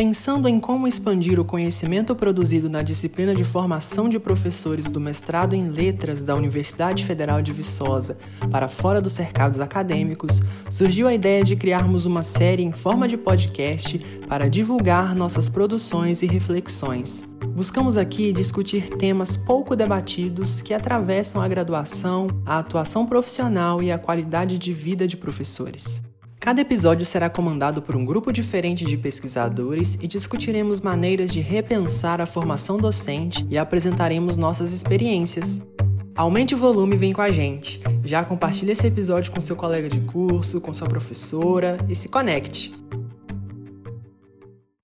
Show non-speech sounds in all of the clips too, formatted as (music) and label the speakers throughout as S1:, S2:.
S1: Pensando em como expandir o conhecimento produzido na disciplina de formação de professores do mestrado em Letras da Universidade Federal de Viçosa para fora dos cercados acadêmicos, surgiu a ideia de criarmos uma série em forma de podcast para divulgar nossas produções e reflexões. Buscamos aqui discutir temas pouco debatidos que atravessam a graduação, a atuação profissional e a qualidade de vida de professores. Cada episódio será comandado por um grupo diferente de pesquisadores e discutiremos maneiras de repensar a formação docente e apresentaremos nossas experiências. Aumente o volume e vem com a gente. Já compartilhe esse episódio com seu colega de curso, com sua professora e se conecte.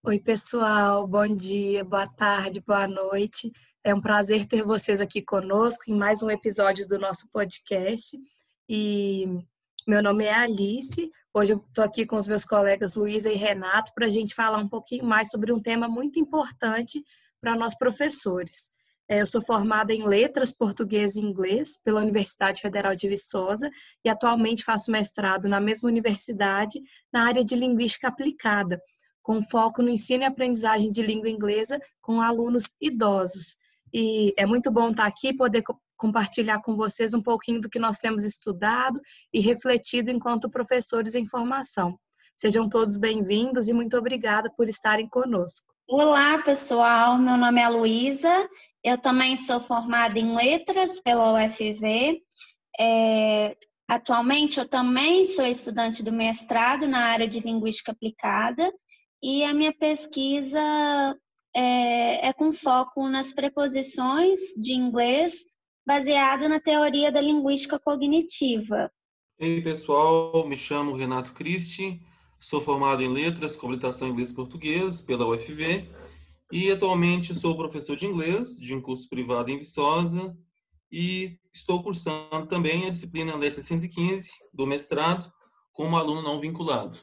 S2: Oi, pessoal. Bom dia, boa tarde, boa noite. É um prazer ter vocês aqui conosco em mais um episódio do nosso podcast. E meu nome é Alice. Hoje eu estou aqui com os meus colegas Luísa e Renato para a gente falar um pouquinho mais sobre um tema muito importante para nós professores. É, eu sou formada em Letras Português e Inglês pela Universidade Federal de Viçosa e atualmente faço mestrado na mesma universidade na área de Linguística Aplicada, com foco no ensino e aprendizagem de língua inglesa com alunos idosos. E é muito bom estar aqui e poder compartilhar com vocês um pouquinho do que nós temos estudado e refletido enquanto professores em formação. Sejam todos bem-vindos e muito obrigada por estarem conosco.
S3: Olá, pessoal. Meu nome é Luísa. Eu também sou formada em letras pela UFV. É, atualmente, eu também sou estudante do mestrado na área de linguística aplicada e a minha pesquisa é, é com foco nas preposições de inglês baseado na teoria da linguística cognitiva.
S4: Ei, pessoal, me chamo Renato Cristi, sou formado em Letras, Comunicação Inglês e Português pela UFV e atualmente sou professor de inglês de um curso privado em Viçosa e estou cursando também a disciplina Letras 115 do mestrado como aluno não vinculado.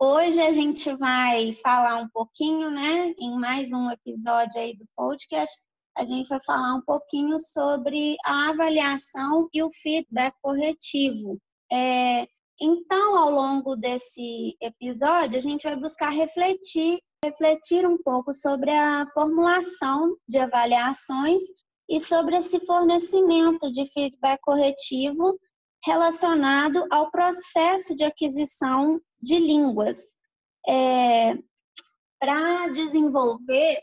S3: Hoje a gente vai falar um pouquinho, né, em mais um episódio aí do podcast, a gente vai falar um pouquinho sobre a avaliação e o feedback corretivo. É, então, ao longo desse episódio, a gente vai buscar refletir, refletir um pouco sobre a formulação de avaliações e sobre esse fornecimento de feedback corretivo relacionado ao processo de aquisição de línguas. É, Para desenvolver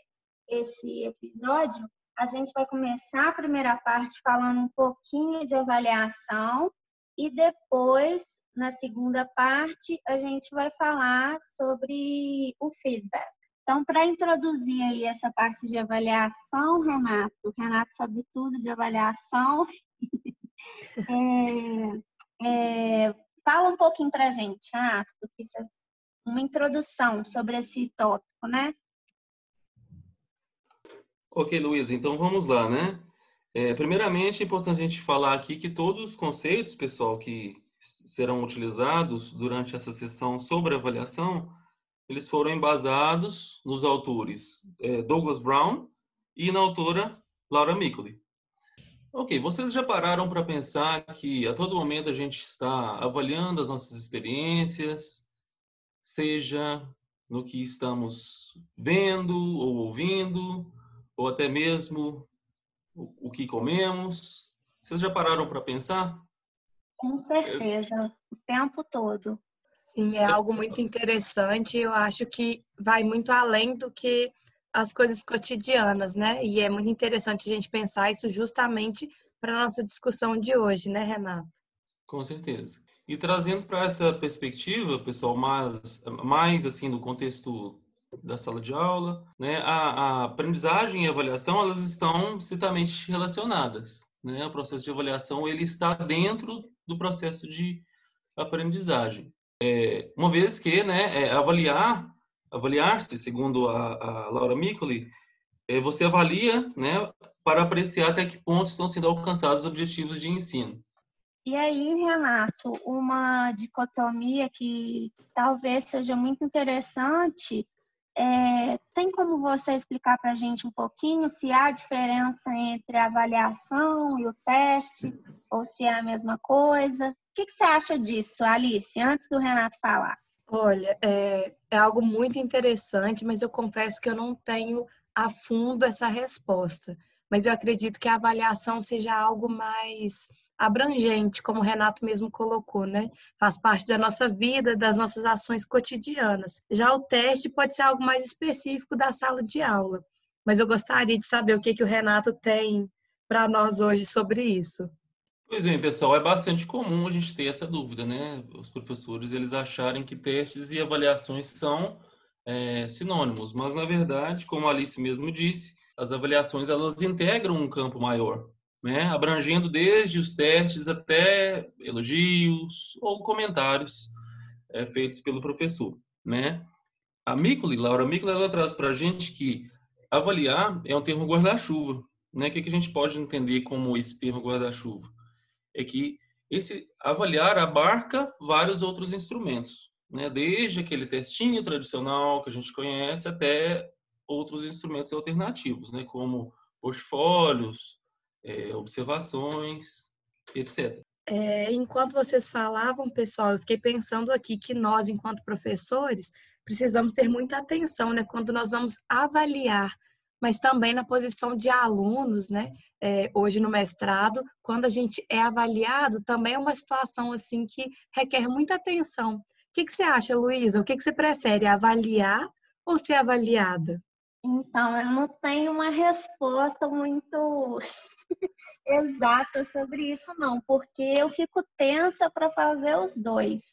S3: esse episódio, a gente vai começar a primeira parte falando um pouquinho de avaliação e depois, na segunda parte, a gente vai falar sobre o feedback. Então, para introduzir aí essa parte de avaliação, Renato, o Renato sabe tudo de avaliação. (laughs) é, é, fala um pouquinho para a gente, Renato, uma introdução sobre esse tópico, né?
S4: Ok, Luiz, então vamos lá, né? É, primeiramente, é importante a gente falar aqui que todos os conceitos, pessoal, que serão utilizados durante essa sessão sobre avaliação, eles foram embasados nos autores é, Douglas Brown e na autora Laura Mickley. Ok, vocês já pararam para pensar que a todo momento a gente está avaliando as nossas experiências, seja no que estamos vendo ou ouvindo, ou até mesmo o, o que comemos. Vocês já pararam para pensar?
S3: Com certeza, o tempo todo.
S2: Sim, é algo muito interessante. Eu acho que vai muito além do que as coisas cotidianas, né? E é muito interessante a gente pensar isso justamente para a nossa discussão de hoje, né, Renato?
S4: Com certeza. E trazendo para essa perspectiva, pessoal, mais, mais assim, do contexto da sala de aula, né? A, a aprendizagem e a avaliação elas estão citamente relacionadas, né? O processo de avaliação ele está dentro do processo de aprendizagem, é, uma vez que, né? É, avaliar, avaliar-se, segundo a, a Laura Micoli, é, você avalia, né? Para apreciar até que ponto estão sendo alcançados os objetivos de ensino.
S3: E aí, Renato, uma dicotomia que talvez seja muito interessante é, tem como você explicar para a gente um pouquinho se há diferença entre a avaliação e o teste, ou se é a mesma coisa? O que, que você acha disso, Alice, antes do Renato falar?
S2: Olha, é, é algo muito interessante, mas eu confesso que eu não tenho a fundo essa resposta. Mas eu acredito que a avaliação seja algo mais abrangente, como o Renato mesmo colocou, né? Faz parte da nossa vida, das nossas ações cotidianas. Já o teste pode ser algo mais específico da sala de aula. Mas eu gostaria de saber o que, que o Renato tem para nós hoje sobre isso.
S4: Pois bem, pessoal, é bastante comum a gente ter essa dúvida, né? Os professores eles acharem que testes e avaliações são é, sinônimos, mas na verdade, como a Alice mesmo disse, as avaliações elas integram um campo maior, né? Abrangendo desde os testes até elogios ou comentários é, feitos pelo professor, né? A Micoli, Laura Micoli, ela traz para a gente que avaliar é um termo guarda-chuva, né? O que, que a gente pode entender como esse termo guarda-chuva? é que esse avaliar abarca vários outros instrumentos, né? Desde aquele testinho tradicional que a gente conhece até outros instrumentos alternativos, né? Como portfólios, é, observações, etc.
S2: É, enquanto vocês falavam, pessoal, eu fiquei pensando aqui que nós, enquanto professores, precisamos ter muita atenção, né? Quando nós vamos avaliar mas também na posição de alunos, né? É, hoje no mestrado, quando a gente é avaliado, também é uma situação assim que requer muita atenção. O que, que você acha, Luísa? O que, que você prefere, avaliar ou ser avaliada?
S3: Então, eu não tenho uma resposta muito (laughs) exata sobre isso, não, porque eu fico tensa para fazer os dois.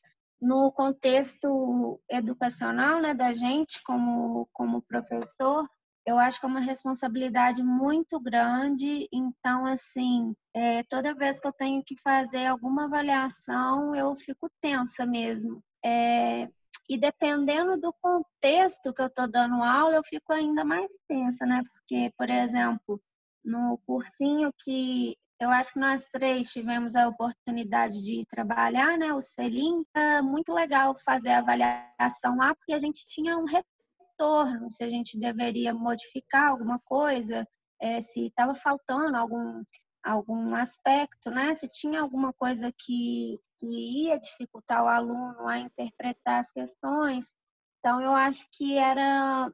S3: No contexto educacional, né, da gente como, como professor, eu acho que é uma responsabilidade muito grande. Então, assim, é, toda vez que eu tenho que fazer alguma avaliação, eu fico tensa mesmo. É, e dependendo do contexto que eu estou dando aula, eu fico ainda mais tensa, né? Porque, por exemplo, no cursinho que eu acho que nós três tivemos a oportunidade de trabalhar, né? O Selim, é muito legal fazer a avaliação lá, porque a gente tinha um retorno, se a gente deveria modificar alguma coisa, é, se estava faltando algum, algum aspecto, né? se tinha alguma coisa que, que ia dificultar o aluno a interpretar as questões. Então, eu acho que era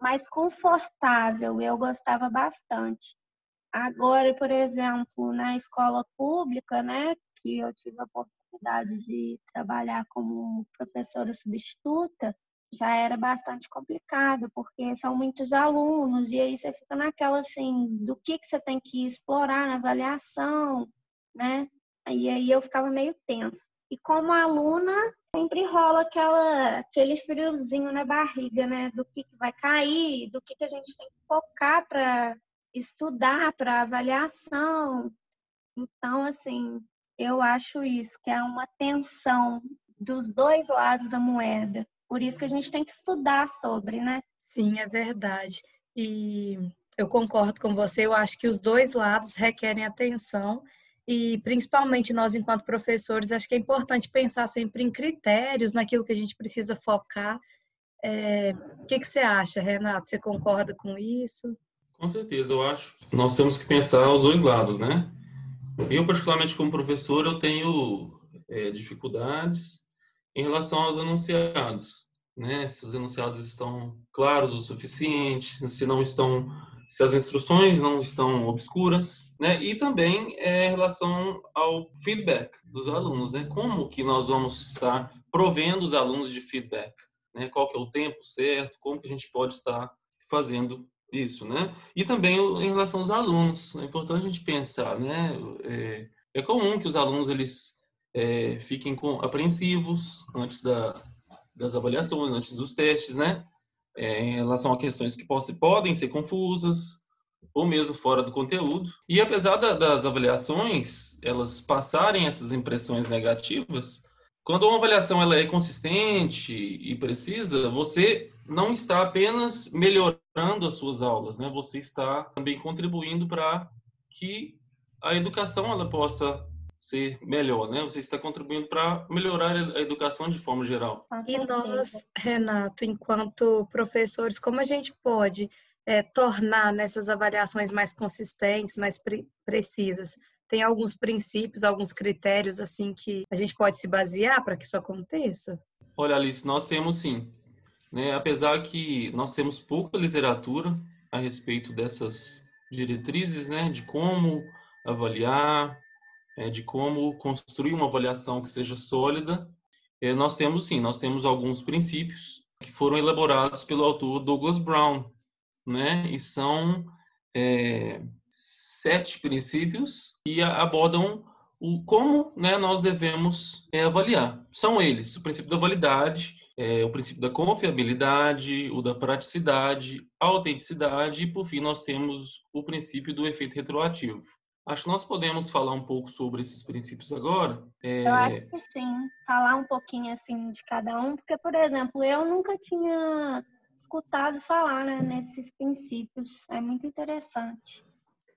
S3: mais confortável, eu gostava bastante. Agora, por exemplo, na escola pública, né, que eu tive a oportunidade de trabalhar como professora substituta, já era bastante complicado, porque são muitos alunos, e aí você fica naquela assim, do que, que você tem que explorar na avaliação, né? E aí eu ficava meio tensa. E como aluna, sempre rola aquela, aquele friozinho na barriga, né? Do que, que vai cair, do que, que a gente tem que focar para estudar, para avaliação. Então, assim, eu acho isso, que é uma tensão dos dois lados da moeda. Por isso que a gente tem que estudar sobre, né?
S2: Sim, é verdade. E eu concordo com você, eu acho que os dois lados requerem atenção e principalmente nós enquanto professores, acho que é importante pensar sempre em critérios, naquilo que a gente precisa focar. É... o que, que você acha, Renato? Você concorda com isso?
S4: Com certeza, eu acho. Nós temos que pensar os dois lados, né? Eu, particularmente como professor, eu tenho é, dificuldades em relação aos enunciados, né? Se os enunciados estão claros o suficiente, se não estão, se as instruções não estão obscuras, né? E também é, em relação ao feedback dos alunos, né? Como que nós vamos estar provendo os alunos de feedback, né? Qual que é o tempo certo? Como que a gente pode estar fazendo isso, né? E também em relação aos alunos, é importante a gente pensar, né? É, é comum que os alunos eles é, fiquem com, apreensivos antes da, das avaliações, antes dos testes, né? É, em relação a questões que podem ser confusas ou mesmo fora do conteúdo. E apesar da, das avaliações elas passarem essas impressões negativas, quando uma avaliação ela é consistente e precisa, você não está apenas melhorando as suas aulas, né? Você está também contribuindo para que a educação ela possa ser melhor, né? Você está contribuindo para melhorar a educação de forma geral.
S2: E nós, Renato, enquanto professores, como a gente pode é, tornar nessas avaliações mais consistentes, mais pre precisas? Tem alguns princípios, alguns critérios assim que a gente pode se basear para que isso aconteça?
S4: Olha, Alice, nós temos sim. Né? Apesar que nós temos pouca literatura a respeito dessas diretrizes, né? De como avaliar, é, de como construir uma avaliação que seja sólida. É, nós temos sim, nós temos alguns princípios que foram elaborados pelo autor Douglas Brown, né? E são é, sete princípios que abordam o como né, nós devemos é, avaliar. São eles: o princípio da validade, é, o princípio da confiabilidade, o da praticidade, autenticidade e, por fim, nós temos o princípio do efeito retroativo. Acho que nós podemos falar um pouco sobre esses princípios agora.
S3: É... Eu acho que sim, falar um pouquinho assim de cada um, porque, por exemplo, eu nunca tinha escutado falar né, nesses princípios. É muito interessante.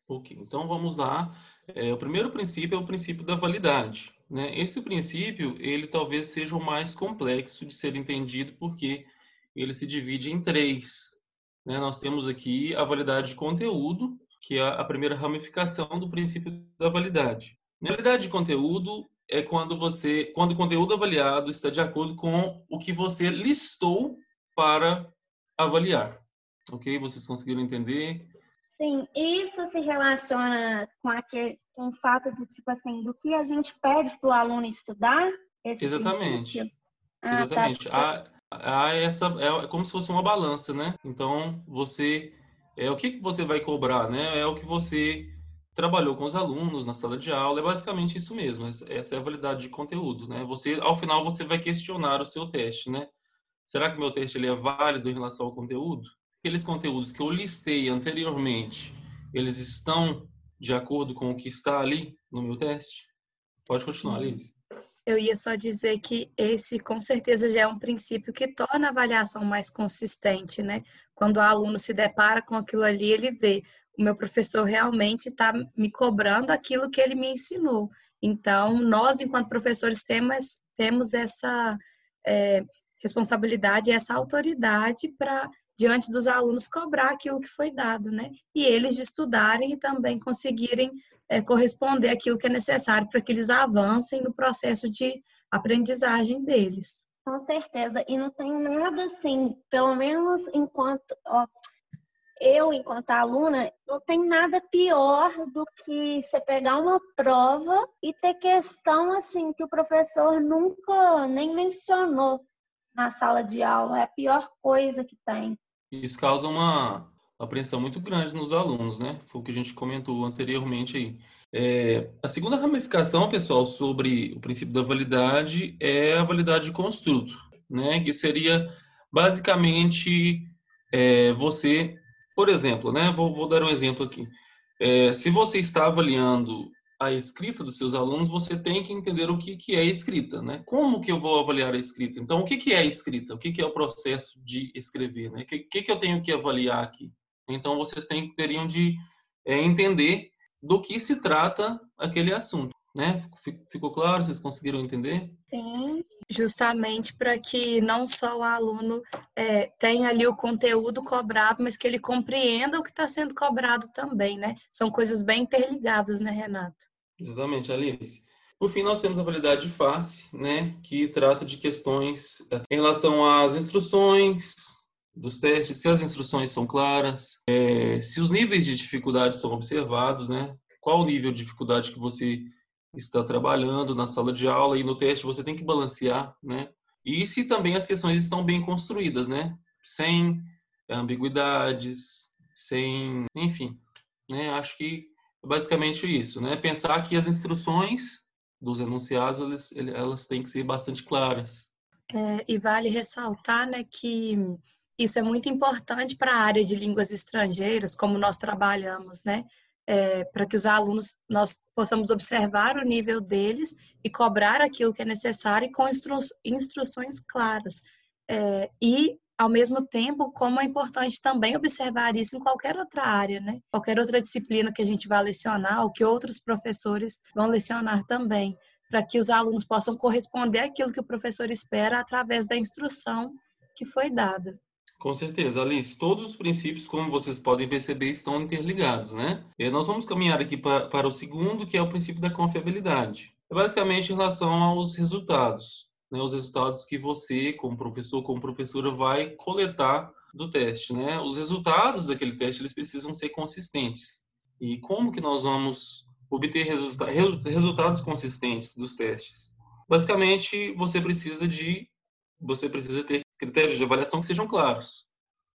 S4: Ok, então vamos lá. É, o primeiro princípio é o princípio da validade. Né? Esse princípio, ele talvez seja o mais complexo de ser entendido, porque ele se divide em três. Né? Nós temos aqui a validade de conteúdo, que é a primeira ramificação do princípio da validade. A validade de conteúdo é quando você, quando o conteúdo avaliado está de acordo com o que você listou para avaliar. Ok? Vocês conseguiram entender?
S3: Sim, isso se relaciona com, aquele, com o fato de, tipo assim, do que a gente pede para o aluno estudar?
S4: Exatamente. Ah, tá, Exatamente. Tá. Há, há essa, é como se fosse uma balança, né? Então, você, é o que você vai cobrar, né? É o que você trabalhou com os alunos na sala de aula, é basicamente isso mesmo. Essa é a validade de conteúdo, né? Você, ao final, você vai questionar o seu teste, né? Será que meu teste ele é válido em relação ao conteúdo? aqueles conteúdos que eu listei anteriormente, eles estão de acordo com o que está ali no meu teste? Pode continuar, Liz.
S2: Eu ia só dizer que esse, com certeza, já é um princípio que torna a avaliação mais consistente, né? Quando o aluno se depara com aquilo ali, ele vê, o meu professor realmente está me cobrando aquilo que ele me ensinou. Então, nós, enquanto professores, temos, temos essa é, responsabilidade, essa autoridade para diante dos alunos cobrar aquilo que foi dado, né? E eles estudarem e também conseguirem é, corresponder aquilo que é necessário para que eles avancem no processo de aprendizagem deles.
S3: Com certeza. E não tem nada assim, pelo menos enquanto ó, eu, enquanto aluna, não tem nada pior do que você pegar uma prova e ter questão assim que o professor nunca nem mencionou na sala de aula. É a pior coisa que tem.
S4: Isso causa uma apreensão muito grande nos alunos, né? Foi o que a gente comentou anteriormente aí. É, a segunda ramificação, pessoal, sobre o princípio da validade é a validade de construto, né? Que seria basicamente é, você, por exemplo, né? Vou, vou, dar um exemplo aqui. É, se você está avaliando a escrita dos seus alunos, você tem que entender o que, que é escrita, né? Como que eu vou avaliar a escrita? Então, o que, que é escrita? O que, que é o processo de escrever, né? O que, que, que eu tenho que avaliar aqui? Então, vocês têm, teriam de é, entender do que se trata aquele assunto, né? Ficou claro? Vocês conseguiram entender?
S2: Sim. Justamente para que não só o aluno é, tenha ali o conteúdo cobrado, mas que ele compreenda o que está sendo cobrado também, né? São coisas bem interligadas, né, Renato?
S4: Exatamente, Alice. Por fim, nós temos a validade de face, né, que trata de questões em relação às instruções dos testes, se as instruções são claras, é, se os níveis de dificuldade são observados, né, qual o nível de dificuldade que você está trabalhando na sala de aula e no teste você tem que balancear, né, e se também as questões estão bem construídas, né, sem ambiguidades, sem, enfim, né, acho que basicamente isso, né? Pensar que as instruções dos enunciados elas, elas têm que ser bastante claras.
S2: É, e vale ressaltar, né, que isso é muito importante para a área de línguas estrangeiras, como nós trabalhamos, né? É, para que os alunos nós possamos observar o nível deles e cobrar aquilo que é necessário com instru instruções claras. É, e ao mesmo tempo, como é importante também observar isso em qualquer outra área, né? Qualquer outra disciplina que a gente vá lecionar, ou que outros professores vão lecionar também, para que os alunos possam corresponder àquilo que o professor espera através da instrução que foi dada.
S4: Com certeza, Alice. Todos os princípios, como vocês podem perceber, estão interligados, né? E nós vamos caminhar aqui para, para o segundo, que é o princípio da confiabilidade. É basicamente em relação aos resultados. né, os resultados que você, como professor, como professora, vai coletar do teste, né? Os resultados daquele teste eles precisam ser consistentes. E como que nós vamos obter resulta resultados consistentes dos testes? Basicamente, você precisa de você precisa ter critérios de avaliação que sejam claros,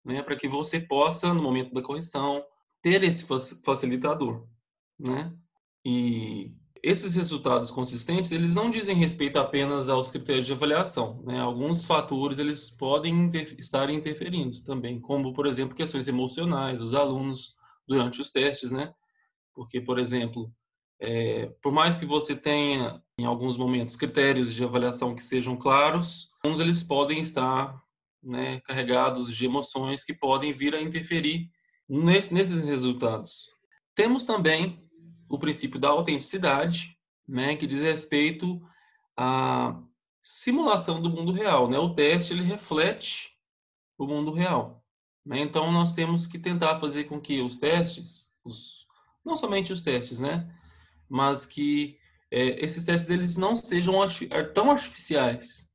S4: né, para que você possa no momento da correção ter esse facilitador, né? E esses resultados consistentes, eles não dizem respeito apenas aos critérios de avaliação, né? Alguns fatores eles podem estar interferindo também, como por exemplo questões emocionais dos alunos durante os testes, né? Porque, por exemplo, é, por mais que você tenha em alguns momentos critérios de avaliação que sejam claros, alguns eles podem estar né, carregados de emoções que podem vir a interferir nesse, nesses resultados. Temos também o princípio da autenticidade, né, que diz respeito à simulação do mundo real. Né? O teste ele reflete o mundo real. Né? Então, nós temos que tentar fazer com que os testes, os, não somente os testes, né, mas que é, esses testes eles não sejam tão artificiais.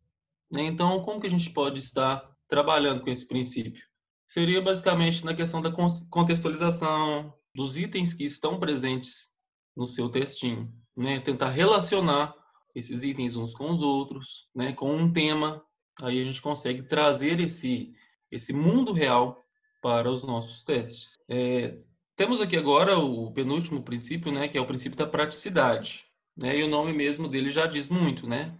S4: Né? Então, como que a gente pode estar trabalhando com esse princípio? Seria basicamente na questão da contextualização dos itens que estão presentes no seu textinho, né? Tentar relacionar esses itens uns com os outros, né? Com um tema, aí a gente consegue trazer esse esse mundo real para os nossos testes. É, temos aqui agora o penúltimo princípio, né? Que é o princípio da praticidade, né? E o nome mesmo dele já diz muito, né?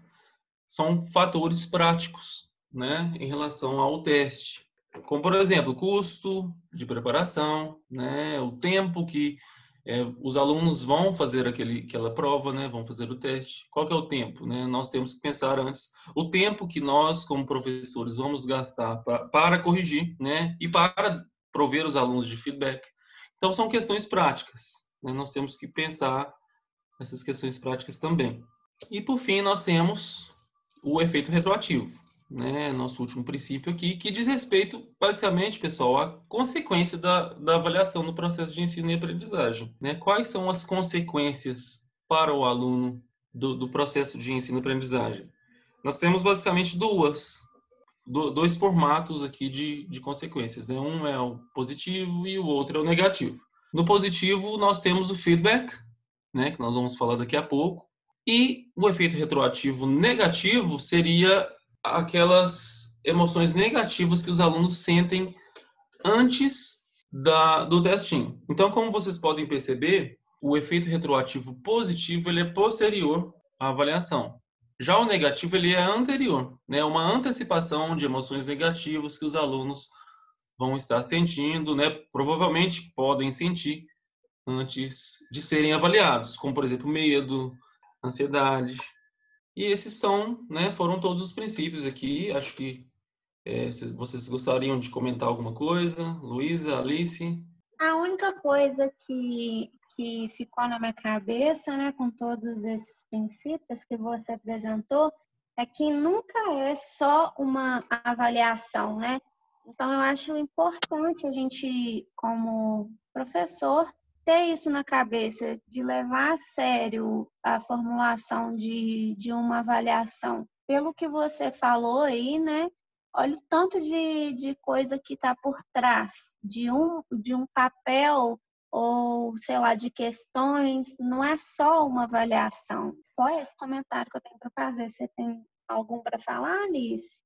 S4: São fatores práticos, né? Em relação ao teste, como por exemplo, custo de preparação, né? O tempo que é, os alunos vão fazer aquele, aquela prova, né? Vão fazer o teste. Qual que é o tempo, né? Nós temos que pensar antes o tempo que nós, como professores, vamos gastar pra, para corrigir, né? E para prover os alunos de feedback. Então, são questões práticas. Né? Nós temos que pensar essas questões práticas também. E, por fim, nós temos o efeito retroativo né, nosso último princípio aqui, que diz respeito, basicamente, pessoal, à consequência da, da avaliação no processo de ensino e aprendizagem. Né? Quais são as consequências para o aluno do, do processo de ensino e aprendizagem? Nós temos basicamente duas, dois formatos aqui de, de consequências. Né? Um é o positivo e o outro é o negativo. No positivo, nós temos o feedback, né, que nós vamos falar daqui a pouco, e o efeito retroativo negativo seria aquelas emoções negativas que os alunos sentem antes da, do testinho. Então, como vocês podem perceber, o efeito retroativo positivo ele é posterior à avaliação. Já o negativo ele é anterior, né? Uma antecipação de emoções negativas que os alunos vão estar sentindo, né? Provavelmente podem sentir antes de serem avaliados, como por exemplo medo, ansiedade, e esses são, né, foram todos os princípios aqui. Acho que é, vocês gostariam de comentar alguma coisa? Luísa, Alice?
S3: A única coisa que, que ficou na minha cabeça, né, com todos esses princípios que você apresentou, é que nunca é só uma avaliação, né? Então, eu acho importante a gente, como professor, ter isso na cabeça, de levar a sério a formulação de, de uma avaliação. Pelo que você falou aí, né? Olha o tanto de, de coisa que está por trás de um, de um papel ou, sei lá, de questões. Não é só uma avaliação. Só esse comentário que eu tenho para fazer. Você tem algum para falar, Alice?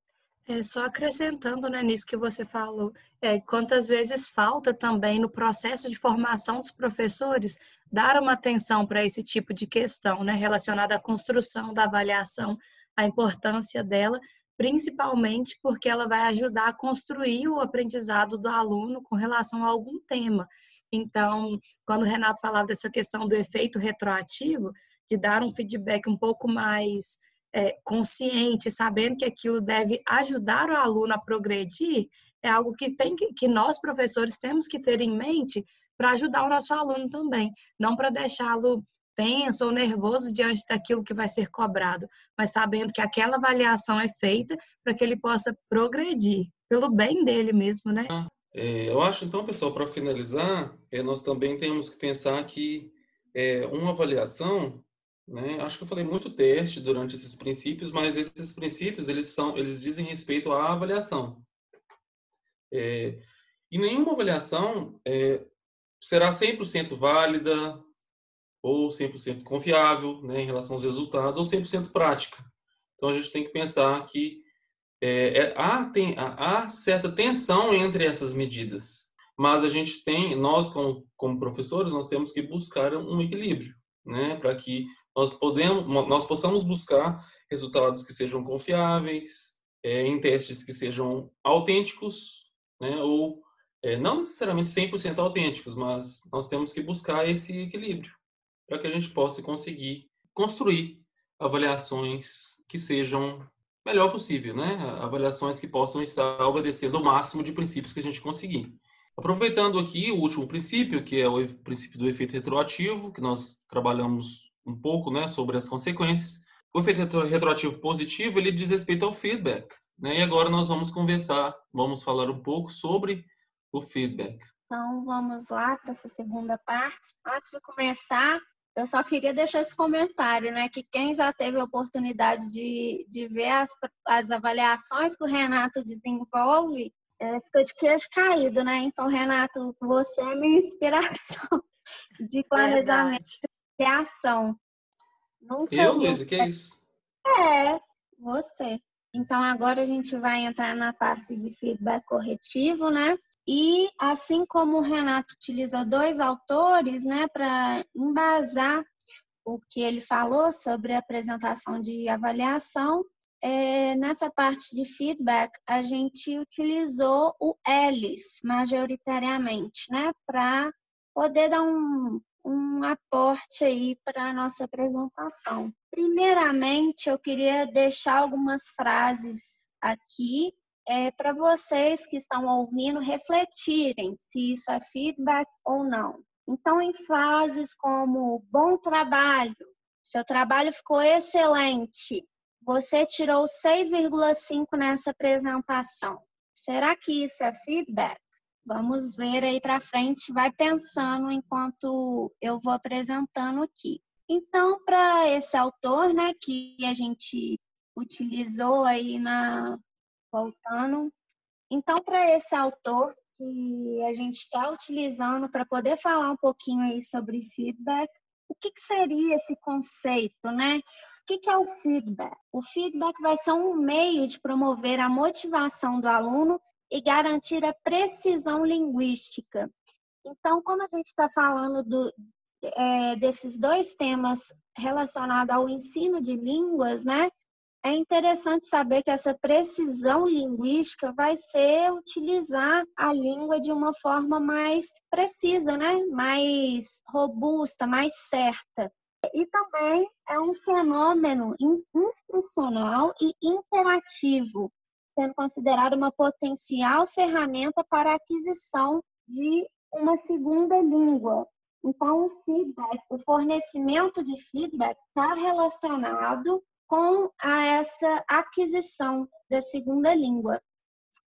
S2: É, só acrescentando né, nisso que você falou, é, quantas vezes falta também no processo de formação dos professores dar uma atenção para esse tipo de questão né, relacionada à construção da avaliação, a importância dela, principalmente porque ela vai ajudar a construir o aprendizado do aluno com relação a algum tema. Então, quando o Renato falava dessa questão do efeito retroativo, de dar um feedback um pouco mais é, consciente, sabendo que aquilo deve ajudar o aluno a progredir, é algo que, tem que, que nós, professores, temos que ter em mente para ajudar o nosso aluno também, não para deixá-lo tenso ou nervoso diante daquilo que vai ser cobrado, mas sabendo que aquela avaliação é feita para que ele possa progredir, pelo bem dele mesmo, né?
S4: É, eu acho, então, pessoal, para finalizar, é, nós também temos que pensar que é, uma avaliação Né? Acho que eu falei muito teste durante esses princípios, mas esses princípios eles são, eles dizem respeito à avaliação. É, e nenhuma avaliação é, será 100% válida ou 100% confiável né, em relação aos resultados ou 100% prática. Então a gente tem que pensar que é, é, há, tem, há certa tensão entre essas medidas, mas a gente tem, nós como, como professores, nós temos que buscar um equilíbrio, né, para que nós, podemos, nós possamos buscar resultados que sejam confiáveis, é, em testes que sejam autênticos, né, ou é, não necessariamente 100% autênticos, mas nós temos que buscar esse equilíbrio para que a gente possa conseguir construir avaliações que sejam melhor possível, né? Avaliações que possam estar obedecendo o máximo de princípios que a gente conseguir. Aproveitando aqui o último princípio, que é o princípio do efeito retroativo, que nós trabalhamos um pouco, né, sobre as consequências. O efeito retroativo positivo, ele diz respeito ao feedback, né? E agora nós vamos conversar, vamos falar um pouco sobre o feedback.
S3: Então, vamos lá para essa segunda parte. Antes de começar, eu só queria deixar esse comentário, né? Que quem já teve a oportunidade de, de ver as, as avaliações que o Renato desenvolve, é, fica de queixo caído, né? Então, Renato, você é minha inspiração (laughs) de planejamento de ação.
S4: Nunca eu, Luísa, que é isso?
S3: É, você. Então, agora a gente vai entrar na parte de feedback corretivo, né? E assim como o Renato utilizou dois autores, né, para embasar o que ele falou sobre a apresentação de avaliação, é, nessa parte de feedback a gente utilizou o Ellis majoritariamente, né, para poder dar um, um aporte aí para a nossa apresentação. Primeiramente, eu queria deixar algumas frases aqui é, para vocês que estão ouvindo refletirem se isso é feedback ou não. Então, em frases como bom trabalho, seu trabalho ficou excelente, você tirou 6,5 nessa apresentação. Será que isso é feedback? Vamos ver aí para frente, vai pensando enquanto eu vou apresentando aqui. Então, para esse autor, né, que a gente utilizou aí na voltando. Então, para esse autor que a gente está utilizando para poder falar um pouquinho aí sobre feedback, o que, que seria esse conceito, né? O que, que é o feedback? O feedback vai ser um meio de promover a motivação do aluno e garantir a precisão linguística. Então, como a gente está falando do, é, desses dois temas relacionados ao ensino de línguas, né? é interessante saber que essa precisão linguística vai ser utilizar a língua de uma forma mais precisa, né? mais robusta, mais certa. E também é um fenômeno instrucional e interativo, sendo considerado uma potencial ferramenta para a aquisição de uma segunda língua. Então, o feedback, o fornecimento de feedback está relacionado com a essa aquisição da segunda língua.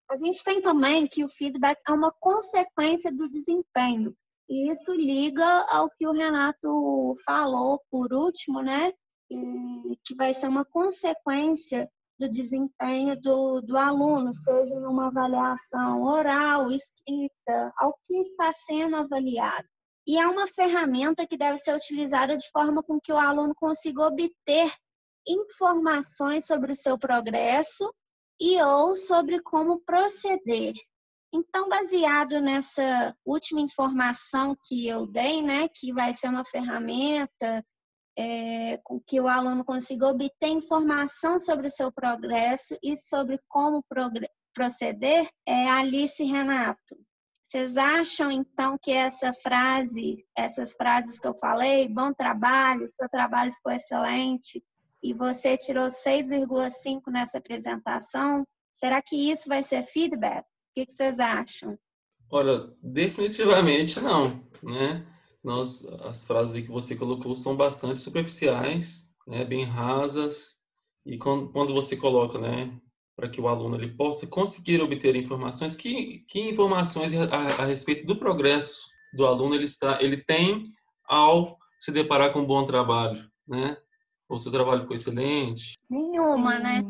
S3: A gente tem também que o feedback é uma consequência do desempenho. E isso liga ao que o Renato falou por último, né? Que vai ser uma consequência do desempenho do, do aluno, seja numa avaliação oral, escrita, ao que está sendo avaliado. E é uma ferramenta que deve ser utilizada de forma com que o aluno consiga obter informações sobre o seu progresso e ou sobre como proceder. Então, baseado nessa última informação que eu dei, né, que vai ser uma ferramenta é, com que o aluno consiga obter informação sobre o seu progresso e sobre como proceder, é Alice Renato. Vocês acham então que essa frase, essas frases que eu falei, bom trabalho, seu trabalho ficou excelente, e você tirou 6,5 nessa apresentação, será que isso vai ser feedback? O que, vocês acham?
S4: Olha, definitivamente não, né? Nós, as frases que você colocou são bastante superficiais, né? bem rasas, e quando, quando você coloca, né, para que o aluno ele possa conseguir obter informações, que, que informações a, a, respeito do progresso do aluno ele está, ele tem ao se deparar com um bom trabalho, né? Ou seu trabalho ficou excelente?
S3: Nenhuma, né?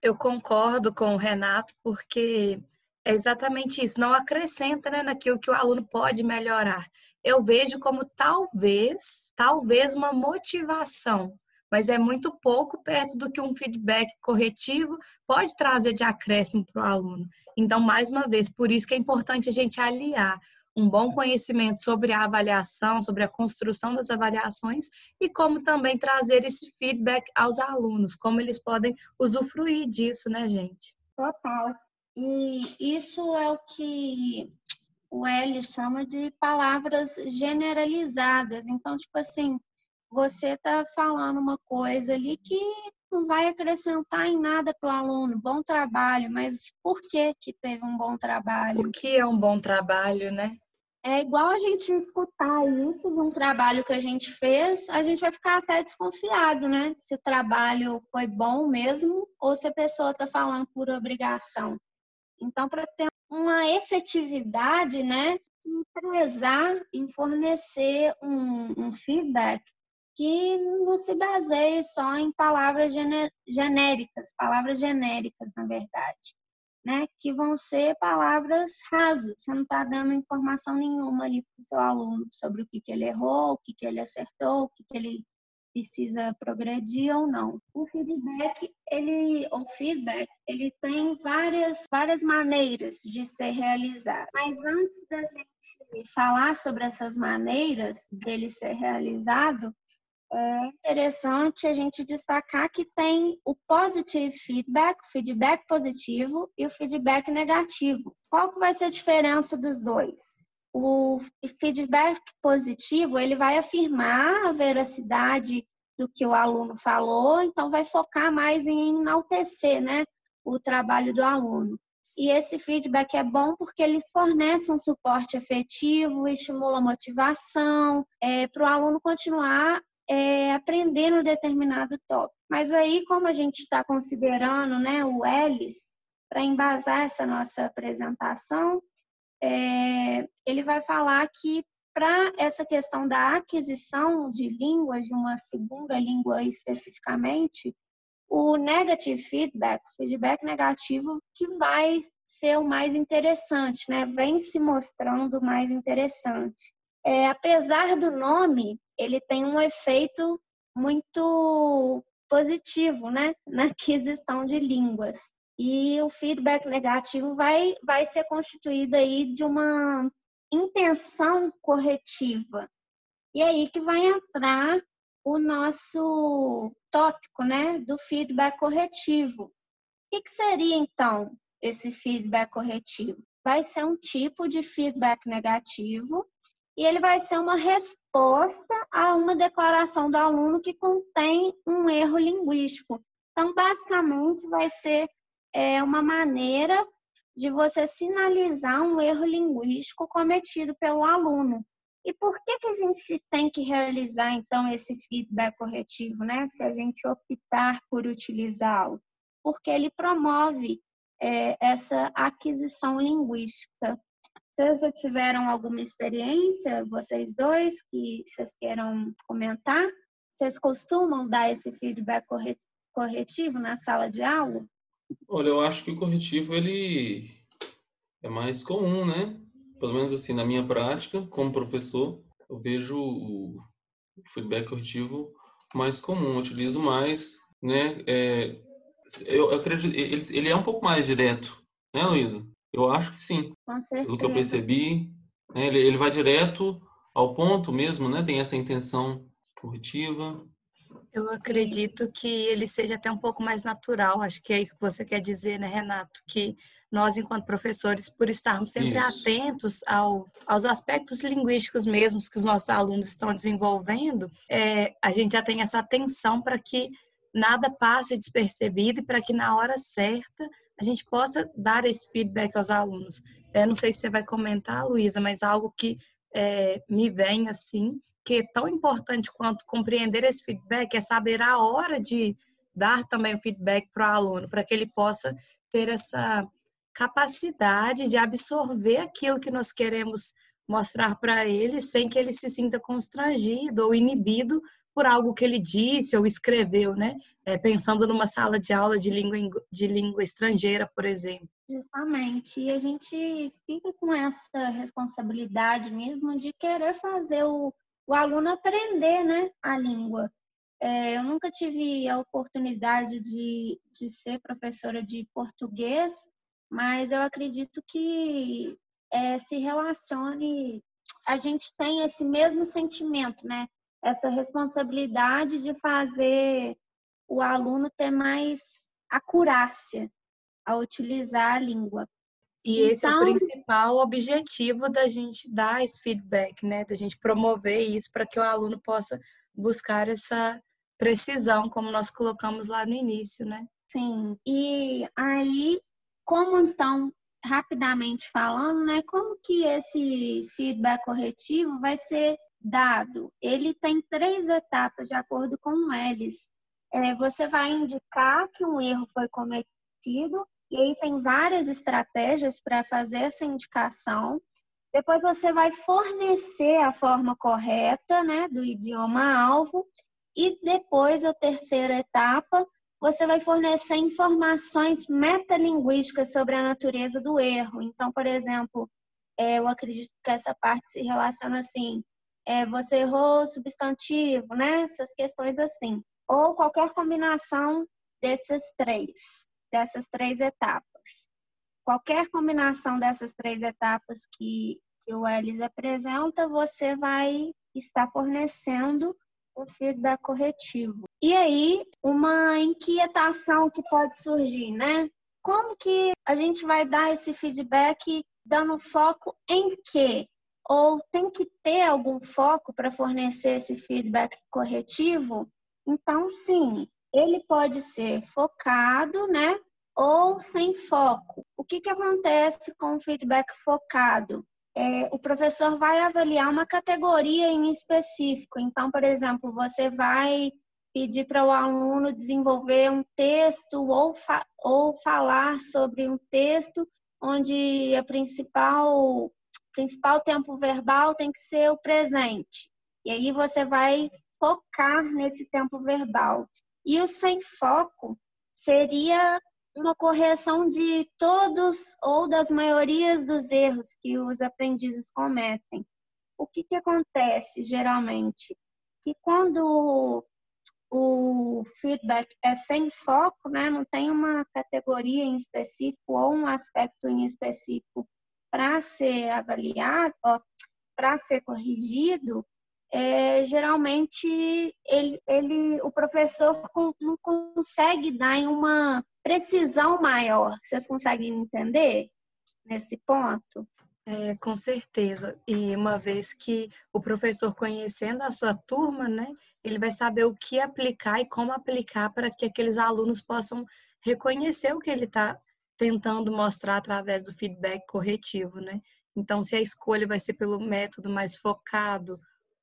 S2: Eu concordo com o Renato, porque é exatamente isso, não acrescenta né, naquilo que o aluno pode melhorar. Eu vejo como talvez, talvez uma motivação, mas é muito pouco perto do que um feedback corretivo pode trazer de acréscimo para o aluno. Então, mais uma vez, por isso que é importante a gente aliar um bom conhecimento sobre a avaliação, sobre a construção das avaliações e como também trazer esse feedback aos alunos, como eles podem usufruir disso, né, gente?
S3: Total. E isso é o que o L chama de palavras generalizadas. Então, tipo assim, você está falando uma coisa ali que não vai acrescentar em nada para o aluno. Bom trabalho, mas por que que teve um bom trabalho?
S2: O que é um bom trabalho, né?
S3: É igual a gente escutar isso de um trabalho que a gente fez, a gente vai ficar até desconfiado, né? Se o trabalho foi bom mesmo ou se a pessoa está falando por obrigação. Então, para ter uma efetividade, né, prezar em fornecer um, um, feedback que não se baseie só em palavras genéricas, palavras genéricas, na verdade, né, que vão ser palavras rasas. Você não está dando informação nenhuma ali para o seu aluno sobre o que, que ele errou, o que, que ele acertou, o que, que ele precisa progredir ou não. O feedback, ele, o feedback, ele tem várias, várias maneiras de ser realizado. Mas antes da gente falar sobre essas maneiras dele ser realizado, é interessante a gente destacar que tem o positive feedback, feedback positivo e o feedback negativo. Qual que vai ser a diferença dos dois? O feedback positivo ele vai afirmar a veracidade do que o aluno falou, então vai focar mais em enaltecer né, o trabalho do aluno. E esse feedback é bom porque ele fornece um suporte efetivo, estimula a motivação é, para o aluno continuar é, aprendendo determinado tópico. Mas aí, como a gente está considerando né, o ELIS, para embasar essa nossa apresentação, é, ele vai falar que para essa questão da aquisição de línguas, de uma segunda língua especificamente, o negative feedback, feedback negativo, que vai ser o mais interessante, né? Vem se mostrando mais interessante. É, apesar do nome, ele tem um efeito muito positivo, né? (laughs) Na aquisição de línguas. E o feedback negativo vai, vai ser constituído aí de uma intenção corretiva. E aí que vai entrar o nosso tópico, né, do feedback corretivo. O que, seria então esse feedback corretivo? Vai ser um tipo de feedback negativo e ele vai ser uma resposta a uma declaração do aluno que contém um erro linguístico. Então, basicamente, vai ser é uma maneira de você sinalizar um erro linguístico cometido pelo aluno. E por que, que a gente tem que realizar, então, esse feedback corretivo, né? Se a gente optar por utilizá-lo? Porque ele promove é, essa aquisição linguística. Vocês já tiveram alguma experiência, vocês dois, que vocês queiram comentar? Vocês costumam dar esse feedback corretivo na sala de aula?
S4: Olha, eu acho que o corretivo ele é mais comum, né? Pelo menos assim, na minha prática, como professor, eu vejo o feedback corretivo mais comum, eu utilizo mais, né? É, eu acredito, ele, ele é um pouco mais direto, né, Luísa? Eu acho que sim.
S3: Com certeza.
S4: Pelo que eu percebi, né? ele, ele vai direto ao ponto mesmo, né? Tem essa intenção corretiva.
S2: Eu acredito que ele seja até um pouco mais natural. Acho que é isso que você quer dizer, né, Renato? Que nós, enquanto professores, por estarmos sempre isso. atentos ao, aos aspectos linguísticos mesmos que os nossos alunos estão desenvolvendo, é, a gente já tem essa atenção para que nada passe despercebido e para que na hora certa a gente possa dar esse feedback aos alunos. É, não sei se você vai comentar, Luísa, mas algo que é, me vem assim que é tão importante quanto compreender esse feedback é saber a hora de dar também o feedback para o aluno, para que ele possa ter essa capacidade de absorver aquilo que nós queremos mostrar para ele, sem que ele se sinta constrangido ou inibido por algo que ele disse ou escreveu, né? É, pensando numa sala de aula de língua, de língua estrangeira, por exemplo.
S3: Justamente. E a gente fica com essa responsabilidade mesmo de querer fazer o, o aluno aprender né, a língua. É, eu nunca tive a oportunidade de, de ser professora de português, mas eu acredito que é, se relacione, a gente tem esse mesmo sentimento, né? essa responsabilidade de fazer o aluno ter mais acurácia ao utilizar a língua.
S2: E esse então, é o então principal objetivo da gente dar esse feedback, né? Da gente promover isso para que o aluno possa buscar essa precisão, como nós colocamos lá no início, né?
S3: Sim. E aí, como então, rapidamente falando, né? Como que esse feedback corretivo vai ser dado, ele tem três etapas de acordo com o Ellis. É, você vai indicar que um erro foi cometido, e aí tem várias estratégias para fazer essa indicação. Depois você vai fornecer a forma correta né, do idioma-alvo. E depois, a terceira etapa, você vai fornecer informações metalinguísticas sobre a natureza do erro. Então, por exemplo, é, eu acredito que essa parte se relaciona assim: é, você errou substantivo, né? Essas questões assim. Ou qualquer combinação desses três, dessas três etapas. Qualquer combinação dessas três etapas que, que o Ellis apresenta, você vai estar fornecendo o feedback corretivo. E aí, uma inquietação que pode surgir, né? Como que a gente vai dar esse feedback dando foco em quê? ou tem que ter algum foco para fornecer esse feedback corretivo, então sim, ele pode ser focado, né? Ou sem foco. O que, que acontece com o feedback focado? É, o professor vai avaliar uma categoria em específico. Então, por exemplo, você vai pedir para o aluno desenvolver um texto ou, fa ou falar sobre um texto onde a principal principal tempo verbal tem que ser o presente. E aí você vai focar nesse tempo verbal. E o sem foco seria uma correção de todos ou das maiorias dos erros que os aprendizes cometem. O que, que acontece geralmente? Que quando o feedback é sem foco, né, não tem uma categoria em específico ou um aspecto em específico para ser avaliado, para ser corrigido, é, geralmente ele, ele, o professor não consegue dar uma precisão maior. Vocês conseguem entender nesse ponto?
S2: É, com certeza. E uma vez que o professor conhecendo a sua turma, né, ele vai saber o que aplicar e como aplicar para que aqueles alunos possam reconhecer o que ele está tentando mostrar através do feedback corretivo, né? Então, se a escolha vai ser pelo método mais focado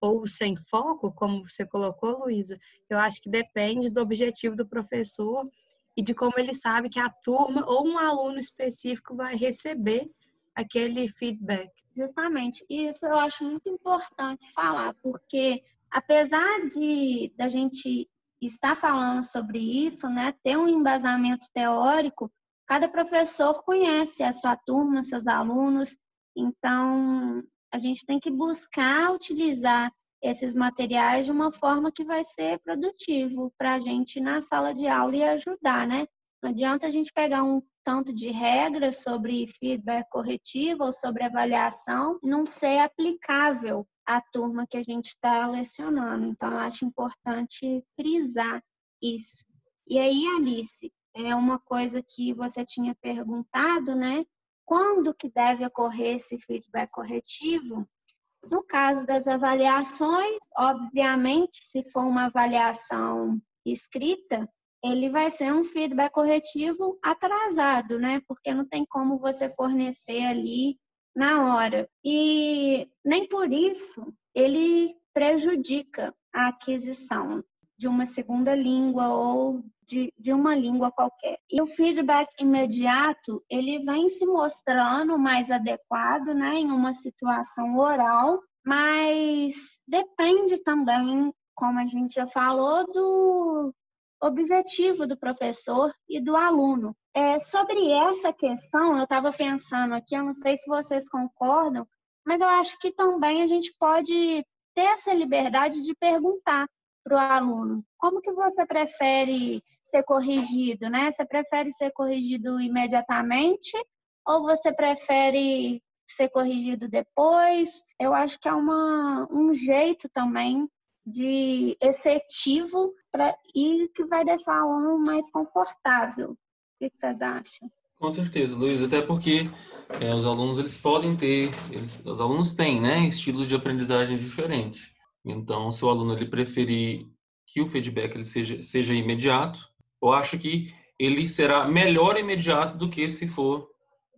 S2: ou sem foco, como você colocou, Luísa, eu acho que depende do objetivo do professor e de como ele sabe que a turma ou um aluno específico vai receber aquele feedback.
S3: Justamente. Isso eu acho muito importante falar, porque apesar de da gente estar falando sobre isso, né, ter um embasamento teórico, cada professor conhece a sua turma, seus alunos, então a gente tem que buscar utilizar esses materiais de uma forma que vai ser produtivo para a gente na sala de aula e ajudar, né? Não adianta a gente pegar um tanto de regras sobre feedback corretivo ou sobre avaliação não ser aplicável à turma que a gente está lecionando. Então, eu acho importante frisar isso. E aí, Alice, é uma coisa que você tinha perguntado, né? Quando que deve ocorrer esse feedback corretivo? No caso das avaliações, obviamente, se for uma avaliação escrita, ele vai ser um feedback corretivo atrasado, né? Porque não tem como você fornecer ali na hora. E nem por isso ele prejudica a aquisição de uma segunda língua ou de, de uma língua qualquer. E o feedback imediato, ele vem se mostrando mais adequado né, em uma situação oral, mas depende também como a gente já falou, do objetivo do professor e do aluno. É, sobre essa questão, eu estava pensando aqui, eu não sei se vocês concordam, mas eu acho que também a gente pode ter essa liberdade de perguntar para o aluno como que você prefere ser corrigido, né? Você prefere ser corrigido imediatamente ou você prefere ser corrigido depois? Eu acho que é uma, um jeito também de efetivo pra, e que vai deixar o aluno mais confortável. O que vocês acham?
S4: Com certeza, Luiz, até porque é, os alunos eles podem ter, eles, os alunos têm, né, estilos de aprendizagem diferentes. Então, se o aluno ele preferir que o feedback ele seja, seja imediato, eu acho que ele será melhor imediato do que se for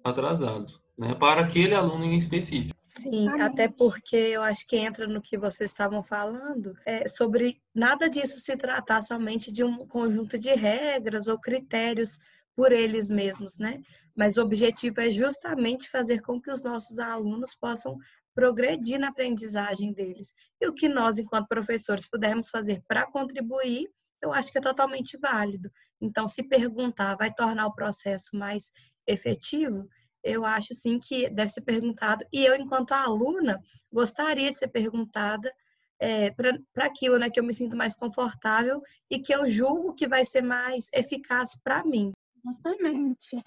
S4: atrasado, né, para aquele aluno em específico.
S2: Sim, até porque eu acho que entra no que vocês estavam falando, é sobre nada disso se tratar somente de um conjunto de regras ou critérios por eles mesmos, né? Mas o objetivo é justamente fazer com que os nossos alunos possam progredir na aprendizagem deles. E o que nós, enquanto professores, pudermos fazer para contribuir, eu acho que é totalmente válido. Então, se perguntar vai tornar o processo mais efetivo, eu acho sim que deve ser perguntado. E eu, enquanto aluna, gostaria de ser perguntada é, para aquilo né, que eu me sinto mais confortável e que eu julgo que vai ser mais eficaz para mim.
S3: Justamente.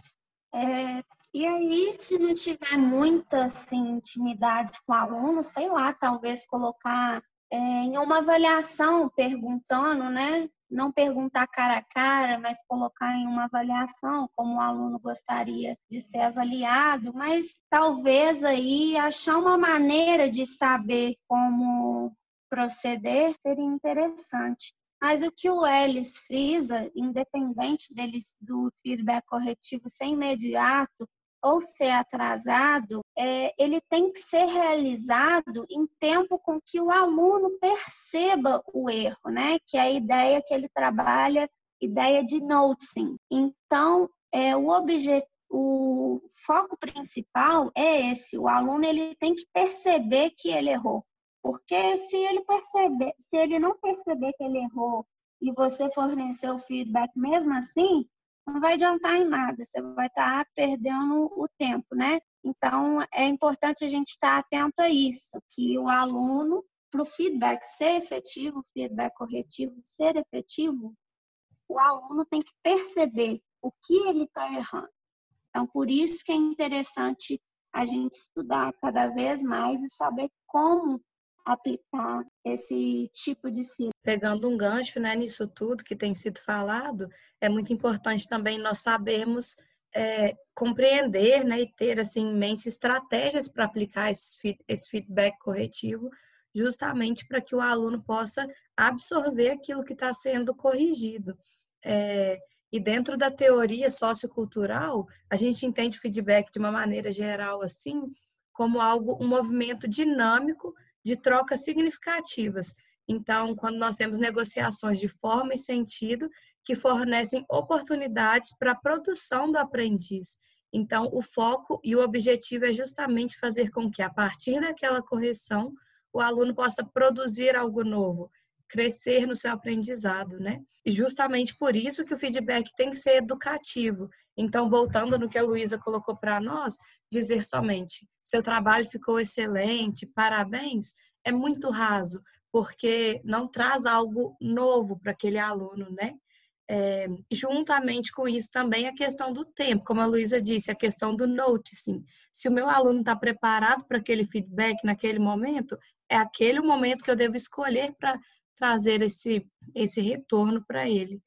S3: É, e aí, se não tiver muita assim, intimidade com o aluno, sei lá, talvez colocar é, em uma avaliação, perguntando, né? Não perguntar cara a cara, mas colocar em uma avaliação como o aluno gostaria de ser avaliado, mas talvez aí achar uma maneira de saber como proceder seria interessante. Mas o que o Ellis frisa, independente deles do feedback corretivo ser imediato ou ser atrasado, é, ele tem que ser realizado em tempo com que o aluno perceba o erro, né? Que é a ideia que ele trabalha, ideia de noticing. Então, é, o objetivo o foco principal é esse, o aluno ele tem que perceber que ele errou. Porque se ele perceber, se ele não perceber que ele errou e você fornecer o feedback mesmo assim, não vai adiantar em nada, você vai estar perdendo o tempo, né? Então, é importante a gente estar atento a isso, que o aluno, para o feedback ser efetivo, feedback corretivo ser efetivo, o aluno tem que perceber o que ele está errando. Então, por isso que é interessante a gente estudar cada vez mais e saber como aplicar esse tipo de filtro.
S2: Pegando um gancho né, nisso tudo que tem sido falado, é muito importante também nós sabermos é, compreender né, e ter assim, em mente estratégias para aplicar esse, esse feedback corretivo, justamente para que o aluno possa absorver aquilo que está sendo corrigido. É, e dentro da teoria sociocultural, a gente entende o feedback de uma maneira geral assim, como algo, um movimento dinâmico de trocas significativas. Então, quando nós temos negociações de forma e sentido que fornecem oportunidades para a produção do aprendiz. Então, o foco e o objetivo é justamente fazer com que, a partir daquela correção, o aluno possa produzir algo novo, crescer no seu aprendizado, né? E justamente por isso que o feedback tem que ser educativo. Então, voltando no que a Luísa colocou para nós, dizer somente seu trabalho ficou excelente, parabéns, é muito raso, porque não traz algo novo para aquele aluno, né? É, juntamente com isso também a questão do tempo, como a Luísa disse, a questão do noticing. Se o meu aluno está preparado para aquele feedback naquele momento, é aquele o momento que eu devo escolher para trazer esse, esse retorno para ele.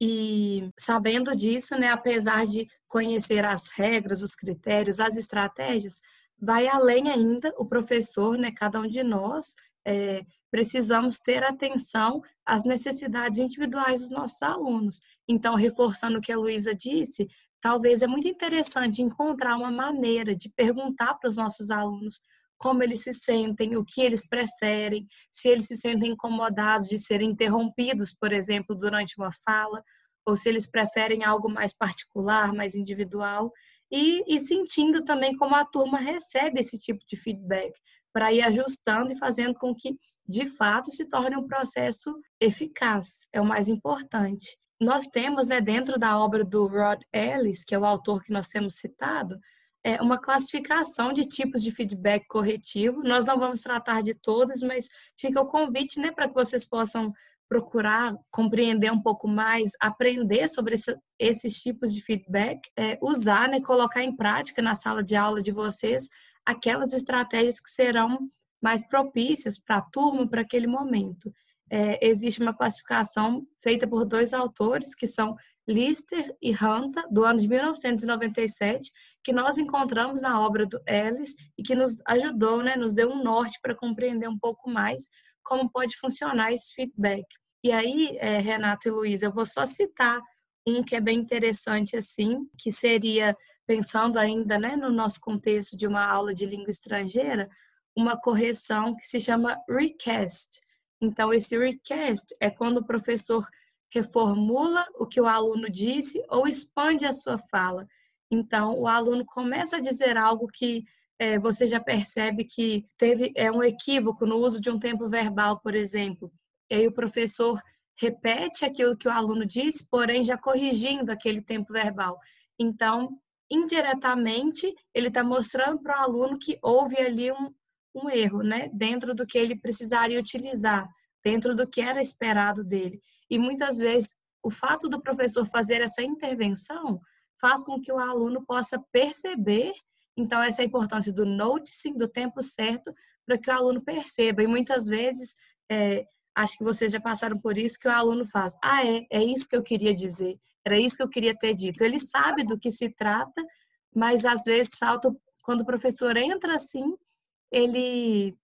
S2: E sabendo disso, né, apesar de conhecer as regras, os critérios, as estratégias, vai além ainda o professor, né, cada um de nós, é, precisamos ter atenção às necessidades individuais dos nossos alunos. Então, reforçando o que a Luísa disse, talvez é muito interessante encontrar uma maneira de perguntar para os nossos alunos como eles se sentem, o que eles preferem, se eles se sentem incomodados de serem interrompidos, por exemplo, durante uma fala, ou se eles preferem algo mais particular, mais individual, e, e sentindo também como a turma recebe esse tipo de feedback, para ir ajustando e fazendo com que de fato se torne um processo eficaz, é o mais importante. Nós temos, né, dentro da obra do Rod Ellis, que é o autor que nós temos citado, é uma classificação de tipos de feedback corretivo. Nós não vamos tratar de todos, mas fica o convite, né, para que vocês possam procurar compreender um pouco mais, aprender sobre esse, esses tipos de feedback, é, usar, né, colocar em prática na sala de aula de vocês aquelas estratégias que serão mais propícias para a turma para aquele momento. É, existe uma classificação feita por dois autores, que são Lister e Hunter, do ano de 1997, que nós encontramos na obra do Ellis e que nos ajudou, né, nos deu um norte para compreender um pouco mais como pode funcionar esse feedback. E aí, é, Renato e Luiz, eu vou só citar um que é bem interessante assim, que seria pensando ainda, né, no nosso contexto de uma aula de língua estrangeira, uma correção que se chama recast. Então, esse recast é quando o professor reformula o que o aluno disse ou expande a sua fala. Então, o aluno começa a dizer algo que é, você já percebe que teve é um equívoco no uso de um tempo verbal, por exemplo. E aí o professor repete aquilo que o aluno disse, porém já corrigindo aquele tempo verbal. Então, indiretamente, ele está mostrando para o aluno que houve ali um, um erro, né? Dentro do que ele precisaria utilizar, dentro do que era esperado dele. E muitas vezes o fato do professor fazer essa intervenção faz com que o aluno possa perceber, então, essa importância do noticing, do tempo certo, para que o aluno perceba. E muitas vezes, é, acho que vocês já passaram por isso, que o aluno faz, ah, é, é isso que eu queria dizer, era isso que eu queria ter dito. Ele sabe do que se trata, mas às vezes falta, quando o professor entra assim, ele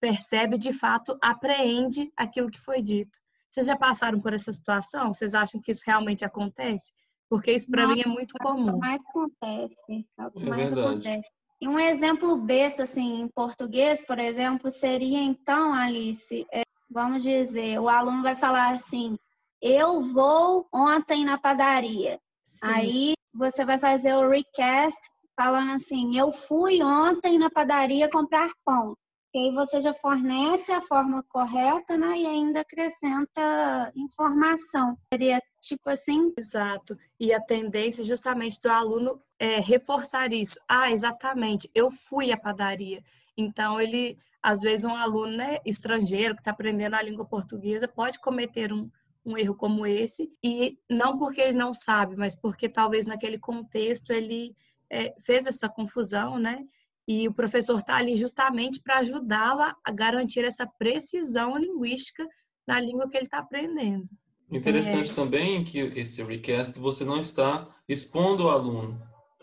S2: percebe, de fato, apreende aquilo que foi dito. Vocês já passaram por essa situação? Vocês acham que isso realmente acontece? Porque isso para mim é muito comum.
S3: É o que mais acontece. É o que
S4: É
S3: mais
S4: verdade.
S3: acontece. E um exemplo besta, assim, em português, por exemplo, seria então, Alice, é, vamos dizer, o aluno vai falar assim, eu vou ontem na padaria.
S2: Sim.
S3: Aí você vai fazer o recast falando assim, eu fui ontem na padaria comprar pão. E aí você já fornece a forma correta, né? E ainda acrescenta informação. Seria tipo assim,
S2: Exato. E a tendência justamente do aluno é reforçar isso. Ah, exatamente, eu fui à padaria. Então, ele, às vezes, um aluno né, estrangeiro que está aprendendo a língua portuguesa pode cometer um, um erro como esse, e não porque ele não sabe, mas porque talvez naquele contexto ele é, fez essa confusão, né? E o professor está ali justamente para ajudá-lo a- garantir essa precisão linguística na língua que ele está aprendendo.
S4: Interessante também que esse recast você não está expondo o aluno,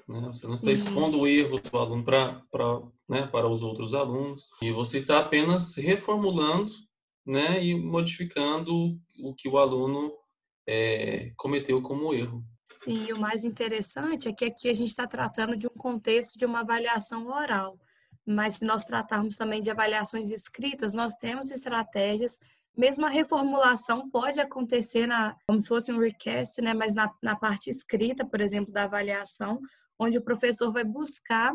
S4: né? Você não está
S2: Sim.
S4: expondo o erro do aluno para para né, para os outros alunos e você está apenas reformulando, né, e modificando o que o aluno é, cometeu como erro.
S2: Sim, e o mais interessante é que aqui a gente está tratando de um contexto de uma avaliação oral. Mas se nós tratarmos também de avaliações escritas, nós temos estratégias. Mesmo a reformulação pode acontecer na, como se fosse um recast, né? mas na, na parte escrita, por exemplo, da avaliação, onde o professor vai buscar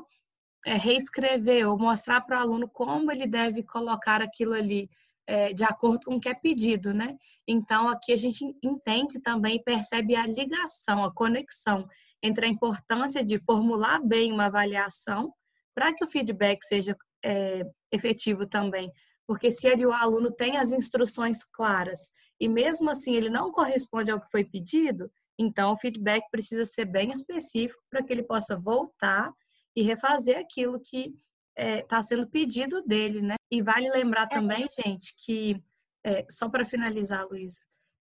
S2: é, reescrever ou mostrar para o aluno como ele deve colocar aquilo ali é, de acordo com o que é pedido, né? Então, aqui a gente entende também e percebe a ligação, a conexão entre a importância de formular bem uma avaliação para que o feedback seja é, efetivo também. Porque se ele, o aluno tem as instruções claras e mesmo assim ele não corresponde ao que foi pedido, então o feedback precisa ser bem específico para que ele possa voltar e refazer aquilo que está sendo pedido dele, né? E vale lembrar também, gente, que é, só para finalizar, Luísa,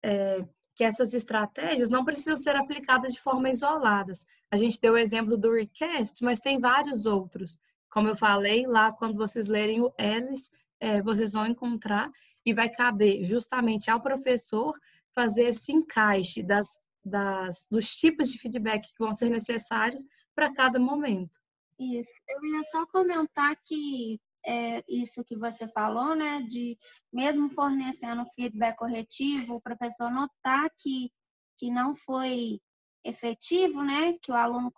S2: é, que essas estratégias não precisam ser aplicadas de forma isoladas. A gente deu o exemplo do recast, mas tem vários outros. Como eu falei, lá quando vocês lerem o Ellis, é, vocês vão encontrar e vai caber justamente ao professor fazer esse encaixe das, das, dos tipos de feedback que vão ser necessários para cada momento.
S3: Isso. Eu ia só comentar que é, isso que você falou, né, de mesmo fornecendo feedback corretivo, o professor notar que, que não foi efetivo, né, que o aluno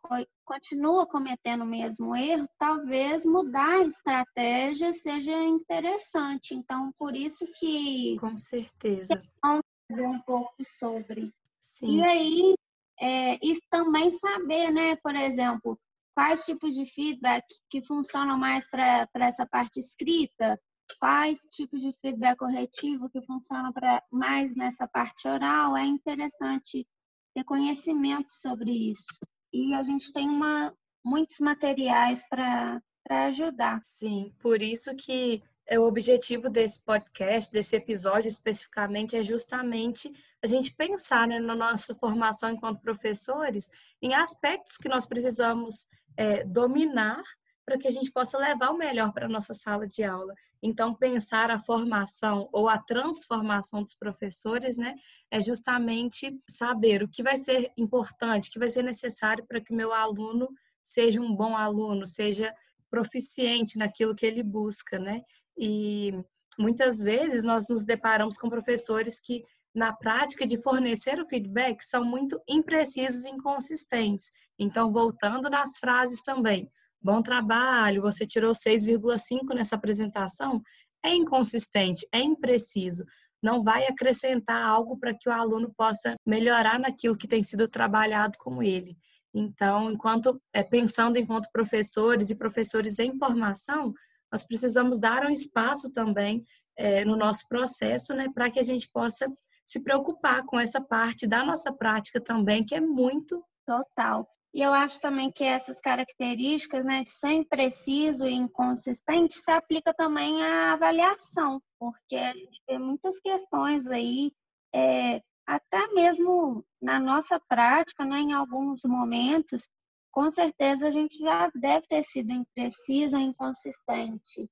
S3: continua cometendo o mesmo erro, talvez mudar a estratégia seja interessante. Então, por isso que
S2: com certeza
S3: vamos saber um pouco sobre.
S2: Sim.
S3: E aí, é, e também saber, né, por exemplo, quais tipos de feedback que funcionam mais para essa parte escrita, quais tipos de feedback corretivo que funcionam para mais nessa parte oral, é interessante ter conhecimento sobre isso. E a gente tem uma, muitos materiais para ajudar.
S2: Sim, por isso que é o objetivo desse podcast, desse episódio especificamente, é justamente a gente pensar né, na nossa formação enquanto professores em aspectos que nós precisamos é, dominar para que a gente possa levar o melhor para a nossa sala de aula. Então, pensar a formação ou a transformação dos professores, né, é justamente saber o que vai ser importante, o que vai ser necessário para que meu aluno seja um bom aluno, seja proficiente naquilo que ele busca, né? E muitas vezes nós nos deparamos com professores que na prática de fornecer o feedback são muito imprecisos e inconsistentes. Então, voltando nas frases também, bom trabalho, você tirou 6,5 nessa apresentação, é inconsistente, é impreciso, não vai acrescentar algo para que o aluno possa melhorar naquilo que tem sido trabalhado com ele. Então, enquanto é, pensando enquanto professores e professores em formação, nós precisamos dar um espaço também é, no nosso processo, né, para que a gente possa se preocupar com essa parte da nossa prática também, que é muito
S3: total. E eu acho também que essas características, né, de ser impreciso e inconsistente, se aplica também à avaliação, porque a gente vê muitas questões aí, é, até mesmo na nossa prática, né, em alguns momentos, com certeza a gente já deve ter sido impreciso inconsistente,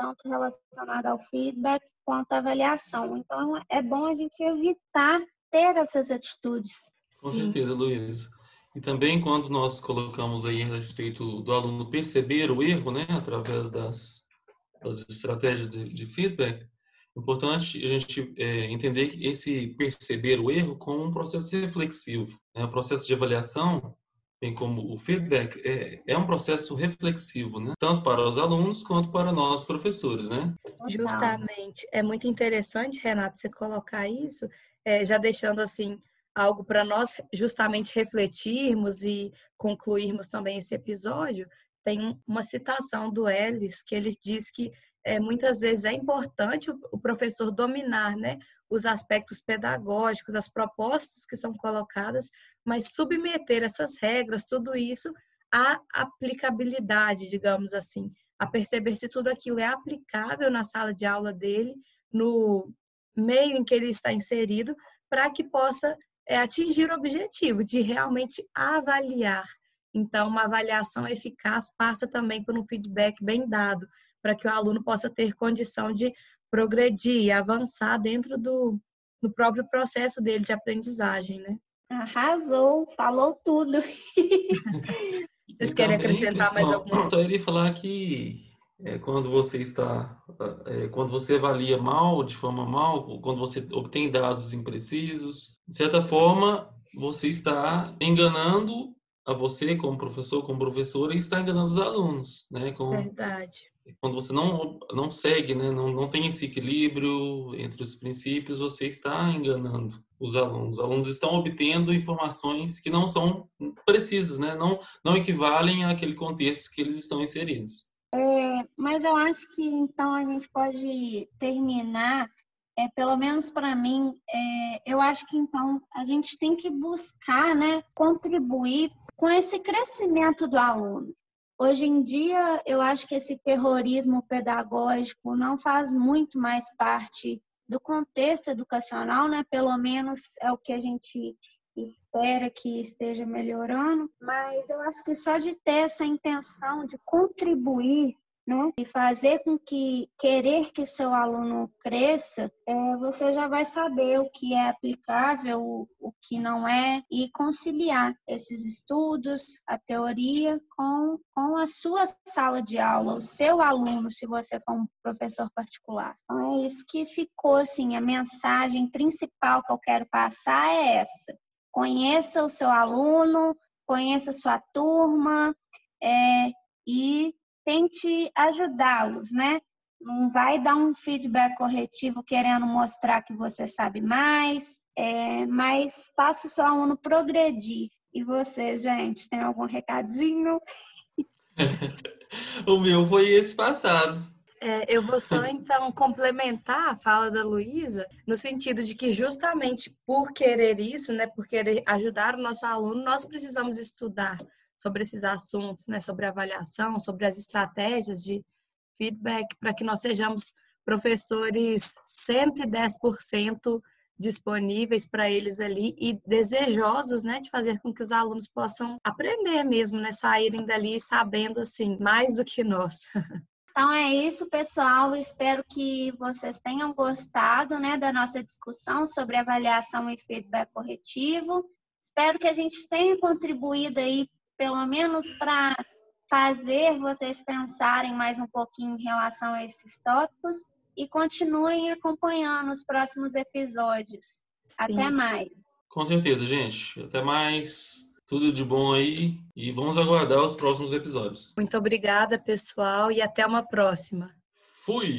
S3: tanto relacionado ao feedback quanto à avaliação. Então, é bom a gente evitar ter essas atitudes.
S4: Com Sim. certeza, Luiz. E também quando nós colocamos aí a respeito do aluno perceber o erro, né, através das, das estratégias de, de feedback, é importante a gente é, entender esse perceber o erro como um processo reflexivo. Né? O processo de avaliação, bem como o feedback, é, é um processo reflexivo, né? tanto para os alunos quanto para nós, professores. Né?
S2: Justamente. É muito interessante, Renato, você colocar isso, é, já deixando assim algo para nós justamente refletirmos e concluirmos também esse episódio, tem uma citação do Ellis que ele diz que é, muitas vezes é importante o, professor dominar né, os aspectos pedagógicos, as propostas que são colocadas, mas submeter essas regras, tudo isso à aplicabilidade, digamos assim, a perceber se tudo aquilo é aplicável na sala de aula dele, no meio em que ele está inserido, para que possa é atingir o objetivo de realmente avaliar. Então, uma avaliação eficaz passa também por um feedback bem dado, para que o aluno possa ter condição de progredir e avançar dentro do, do próprio processo dele de aprendizagem, né?
S3: Arrasou, falou tudo. (laughs)
S2: Vocês querem acrescentar mais alguma
S4: coisa? Só iria falar que é, quando você está, é, quando você avalia mal, de forma mal, quando você obtém dados imprecisos, de certa forma você está enganando a você como professor, como professora, e está enganando os alunos, né? Com,
S2: Verdade.
S4: Quando você não não segue, né? Não, não tem esse equilíbrio entre os princípios, você está enganando os alunos. Os alunos estão obtendo informações que não são precisas, né? Não não equivalem àquele contexto que eles estão inseridos.
S3: É, mas eu acho que então a gente pode terminar, é, pelo menos para mim, é, eu acho que então a gente tem que buscar né, contribuir com esse crescimento do aluno. Hoje em dia, eu acho que esse terrorismo pedagógico não faz muito mais parte do contexto educacional, né? Pelo menos é o que a gente espera que esteja melhorando, mas eu acho que só de ter essa intenção de contribuir né? E fazer com que querer que o seu aluno cresça, é, você já vai saber o que é aplicável, o, o que não é, e conciliar esses estudos, a teoria, com, com a sua sala de aula, o seu aluno, se você for um professor particular. Então é isso que ficou assim, a mensagem principal que eu quero passar é essa conheça o seu aluno, conheça a sua turma é, e tente ajudá-los, né? Não vai dar um feedback corretivo querendo mostrar que você sabe mais, é, mas faça o seu aluno progredir. E você, gente, tem algum recadinho? (laughs)
S4: o meu foi esse passado.
S2: É, eu vou só então complementar a fala da Luísa, no sentido de que justamente por querer isso, né, por querer ajudar o nosso aluno, nós precisamos estudar sobre esses assuntos, né, sobre avaliação, sobre as estratégias de feedback, para que nós sejamos professores 110% disponíveis para eles ali e desejosos, né, de fazer com que os alunos possam aprender mesmo, né, saírem dali sabendo assim mais do que nós. (laughs)
S3: Então é isso, pessoal. Espero que vocês tenham gostado né, da nossa discussão sobre avaliação e feedback corretivo. Espero que a gente tenha contribuído aí, pelo menos para fazer vocês pensarem mais um pouquinho em relação a esses tópicos e continuem acompanhando os próximos episódios. Sim. Até mais.
S4: Com certeza, gente. Até mais. Tudo de bom aí e vamos aguardar os próximos episódios.
S2: Muito obrigada, pessoal, e até uma próxima.
S4: Fui!